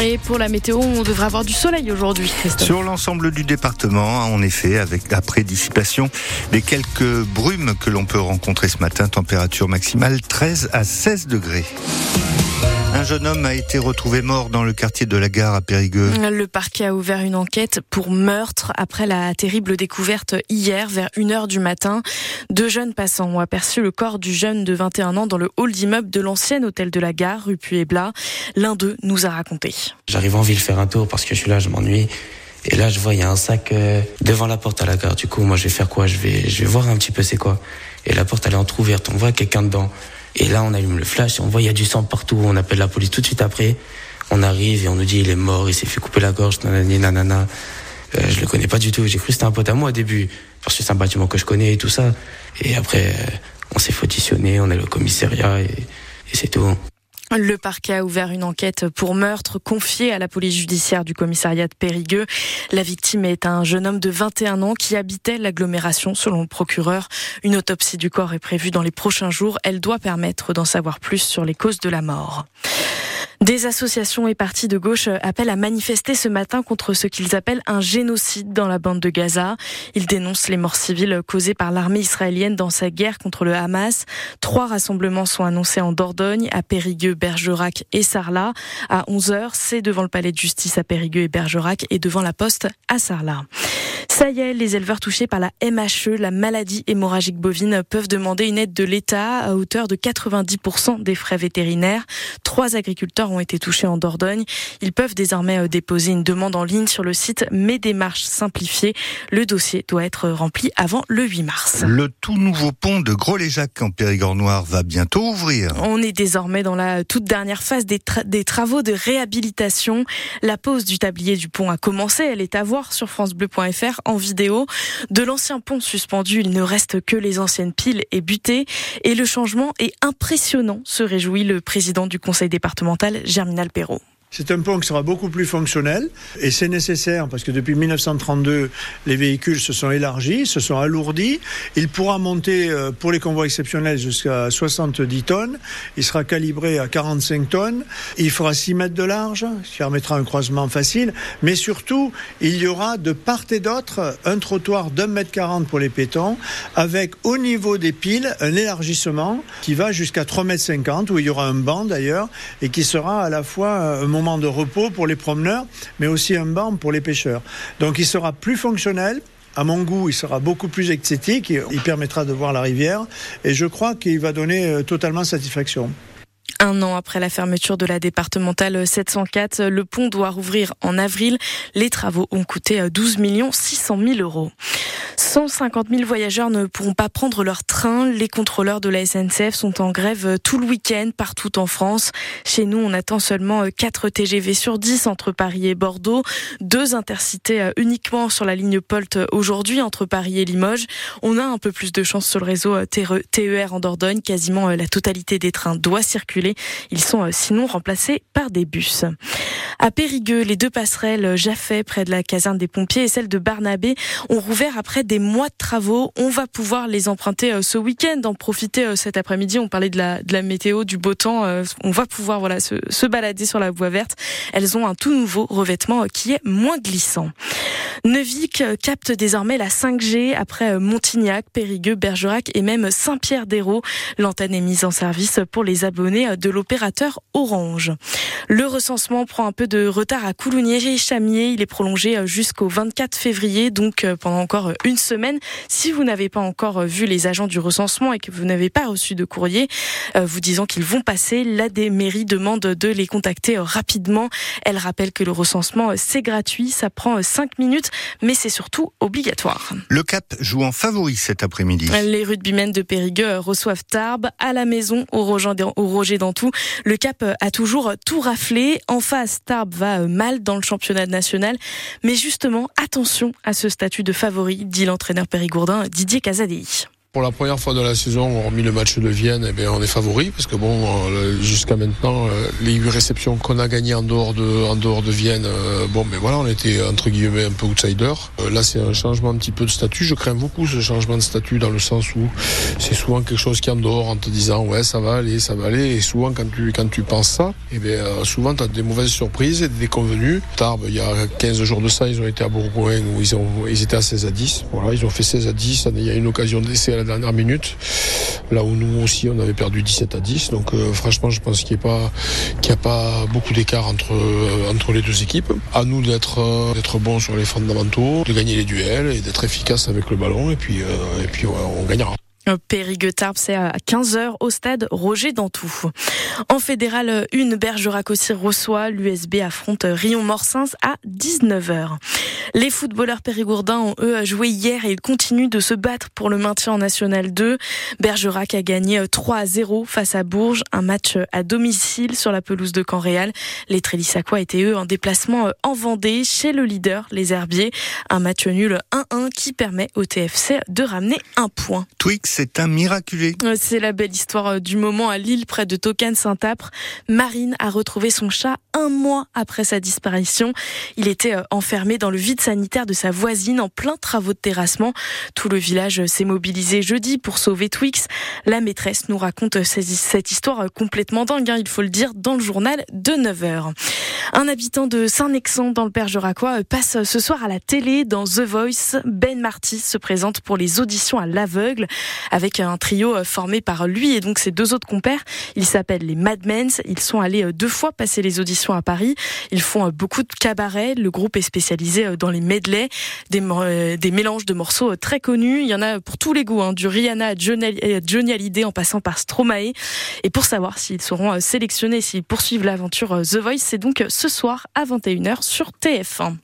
Et pour la météo, on devrait avoir du soleil aujourd'hui. Sur l'ensemble du département, en effet, avec la prédissipation des quelques brumes que l'on peut rencontrer ce matin, température maximale 13 à 16 degrés. Un jeune homme a été retrouvé mort dans le quartier de la gare à Périgueux. Le parquet a ouvert une enquête pour meurtre après la terrible découverte hier vers 1h du matin. Deux jeunes passants ont aperçu le corps du jeune de 21 ans dans le hall d'immeuble de l'ancien hôtel de la gare, rue Puy-et-Blas. L'un d'eux nous a raconté. J'arrive en ville faire un tour parce que je suis là, je m'ennuie. Et là, je vois, il y a un sac euh, devant la porte à la gare. Du coup, moi, je vais faire quoi? Je vais, je vais voir un petit peu c'est quoi. Et la porte, elle est entrouverte. On voit quelqu'un dedans. Et là, on allume le flash on voit il y a du sang partout. On appelle la police tout de suite après. On arrive et on nous dit il est mort, il s'est fait couper la gorge, nanani, nanana. Euh, je le connais pas du tout. J'ai cru que c'était un pote à moi au début parce que c'est un bâtiment que je connais et tout ça. Et après, euh, on s'est auditionner, on est au commissariat et, et c'est tout. Le parquet a ouvert une enquête pour meurtre confiée à la police judiciaire du commissariat de Périgueux. La victime est un jeune homme de 21 ans qui habitait l'agglomération selon le procureur. Une autopsie du corps est prévue dans les prochains jours. Elle doit permettre d'en savoir plus sur les causes de la mort. Des associations et partis de gauche appellent à manifester ce matin contre ce qu'ils appellent un génocide dans la bande de Gaza. Ils dénoncent les morts civiles causées par l'armée israélienne dans sa guerre contre le Hamas. Trois rassemblements sont annoncés en Dordogne, à Périgueux, Bergerac et Sarlat. À 11h, c'est devant le palais de justice à Périgueux et Bergerac et devant la poste à Sarlat. Ça y est, les éleveurs touchés par la MHE, la maladie hémorragique bovine, peuvent demander une aide de l'État à hauteur de 90% des frais vétérinaires. Trois agriculteurs ont été touchés en Dordogne. Ils peuvent désormais euh, déposer une demande en ligne sur le site Mes démarches simplifiées. Le dossier doit être rempli avant le 8 mars. Le tout nouveau pont de Gros-les-Jacques en Périgord Noir va bientôt ouvrir. On est désormais dans la toute dernière phase des, des travaux de réhabilitation. La pose du tablier du pont a commencé. Elle est à voir sur francebleu.fr en vidéo. De l'ancien pont suspendu, il ne reste que les anciennes piles et butées. Et le changement est impressionnant, se réjouit le président du conseil départemental, Germinal Perrault. C'est un pont qui sera beaucoup plus fonctionnel et c'est nécessaire parce que depuis 1932, les véhicules se sont élargis, se sont alourdis. Il pourra monter euh, pour les convois exceptionnels jusqu'à 70 tonnes. Il sera calibré à 45 tonnes. Il fera 6 mètres de large, ce qui permettra un croisement facile. Mais surtout, il y aura de part et d'autre un trottoir d'un mètre 40 pour les piétons avec au niveau des piles un élargissement qui va jusqu'à 3 mètres 50 où il y aura un banc d'ailleurs et qui sera à la fois un moment de repos pour les promeneurs, mais aussi un banc pour les pêcheurs. Donc il sera plus fonctionnel. À mon goût, il sera beaucoup plus esthétique, il permettra de voir la rivière et je crois qu'il va donner euh, totalement satisfaction. Un an après la fermeture de la départementale 704, le pont doit rouvrir en avril. Les travaux ont coûté 12 600 000 euros. 150 000 voyageurs ne pourront pas prendre leur train. Les contrôleurs de la SNCF sont en grève tout le week-end partout en France. Chez nous, on attend seulement 4 TGV sur 10 entre Paris et Bordeaux, deux intercités euh, uniquement sur la ligne Polt aujourd'hui entre Paris et Limoges. On a un peu plus de chance sur le réseau euh, TER en Dordogne. Quasiment euh, la totalité des trains doit circuler. Ils sont sinon remplacés par des bus. À Périgueux, les deux passerelles Jaffet près de la caserne des pompiers et celle de Barnabé ont rouvert après des mois de travaux. On va pouvoir les emprunter euh, ce week-end, en profiter euh, cet après-midi. On parlait de la, météo, du beau temps. Euh, on va pouvoir voilà se, se balader sur la voie verte. Elles ont un tout nouveau revêtement qui est moins glissant. Neuvik capte désormais la 5G après Montignac, Périgueux, Bergerac et même Saint-Pierre-d'Hérault. L'antenne est mise en service pour les abonnés de l'opérateur Orange. Le recensement prend un peu de retard à Coulounier et Chamier. Il est prolongé jusqu'au 24 février, donc pendant encore une semaine. Si vous n'avez pas encore vu les agents du recensement et que vous n'avez pas reçu de courrier vous disant qu'ils vont passer, la mairie demande de les contacter rapidement. Elle rappelle que le recensement, c'est gratuit, ça prend 5 minutes, mais c'est surtout obligatoire. Le Cap joue en favori cet après-midi. Les rugbymen de Périgueux reçoivent Tarbes à la maison au Roger d'Antou. Le Cap a toujours tout En face, Tarbes va mal dans le championnat national. Mais justement, attention à ce statut de favori, dit l'entraîneur périgourdin Didier Casadei. Pour la première fois de la saison, hormis le match de Vienne, eh bien, on est favori parce que bon, euh, jusqu'à maintenant, euh, les huit réceptions qu'on a gagnées en dehors de, en dehors de Vienne, euh, bon, mais voilà, on était entre guillemets un peu outsider. là, c'est un changement un petit peu de statut. Je crains beaucoup ce changement de statut dans le sens où c'est souvent quelque chose qui est en dehors en te disant ouais, ça va aller, ça va aller. Et souvent, quand tu, quand tu penses ça, eh bien, souvent, tu as des mauvaises surprises et des déconvenues. Tarbes, il y a 15 jours de ça, ils ont été à Bourgoin où ils, ont, ils étaient à 16 à 10. Voilà, ils ont fait 16 à 10. Il y a une occasion d'essai à la dernière minute. Là où nous aussi, on avait perdu 17 à 10. Donc euh, franchement, je pense qu'il n'y a pas, qu'il a pas beaucoup d'écart entre, euh, entre les deux équipes. À nous d'être, euh, d'être bons sur les fondamentaux, de gagner les duels et d'être efficace avec le ballon. Et puis, et puis on gagnera. Périgueux-Tarbes, c'est à 15h au stade Roger Dantou. En fédéral 1, Bergerac aussi reçoit, l'USB affronte Rion-Morsins à 19h. Les footballeurs périgourdins ont eux joué hier et ils continuent de se battre pour le maintien en National 2. Bergerac a gagné 3 à 0 face à Bourges, un match à domicile sur la pelouse de Caen-Réal. Les Trélissacois étaient eux en déplacement en Vendée chez le leader, les Herbiers. Un match nul 1-1 qui permet au TFC de ramener un point. Twix c'est un miraculé. Euh, c'est la belle histoire euh, du moment à Lille, près de Tocan-Saint-Apre. Marine a retrouvé son chat un mois après sa disparition. Il était euh, enfermé dans le vide sanitaire de sa voisine en plein travaux de terrassement. Tout le village s'est mobilisé jeudi pour sauver Twix. La maîtresse nous raconte cette histoire complètement dingue, hein, il faut le dire, dans le journal de 9h. Un habitant de Saint-Nexan dans le Bergeracois passe ce soir à la télé dans The Voice. Ben Marty se présente pour les auditions à l'aveugle avec un trio euh, formé par lui et donc ses deux autres compères. Ils s'appellent les Madmens. Ils sont allés euh, deux fois passer les auditions à Paris. Ils font euh, beaucoup de cabarets. Le groupe est spécialisé dans les medleys, des, des mélanges de morceaux très connus. Il y en a pour tous les goûts, hein, du Rihanna à Johnny Hallyday en passant par Stromae. Et pour savoir s'ils seront sélectionnés, s'ils poursuivent l'aventure The Voice, c'est donc ce soir à 21h sur TF1.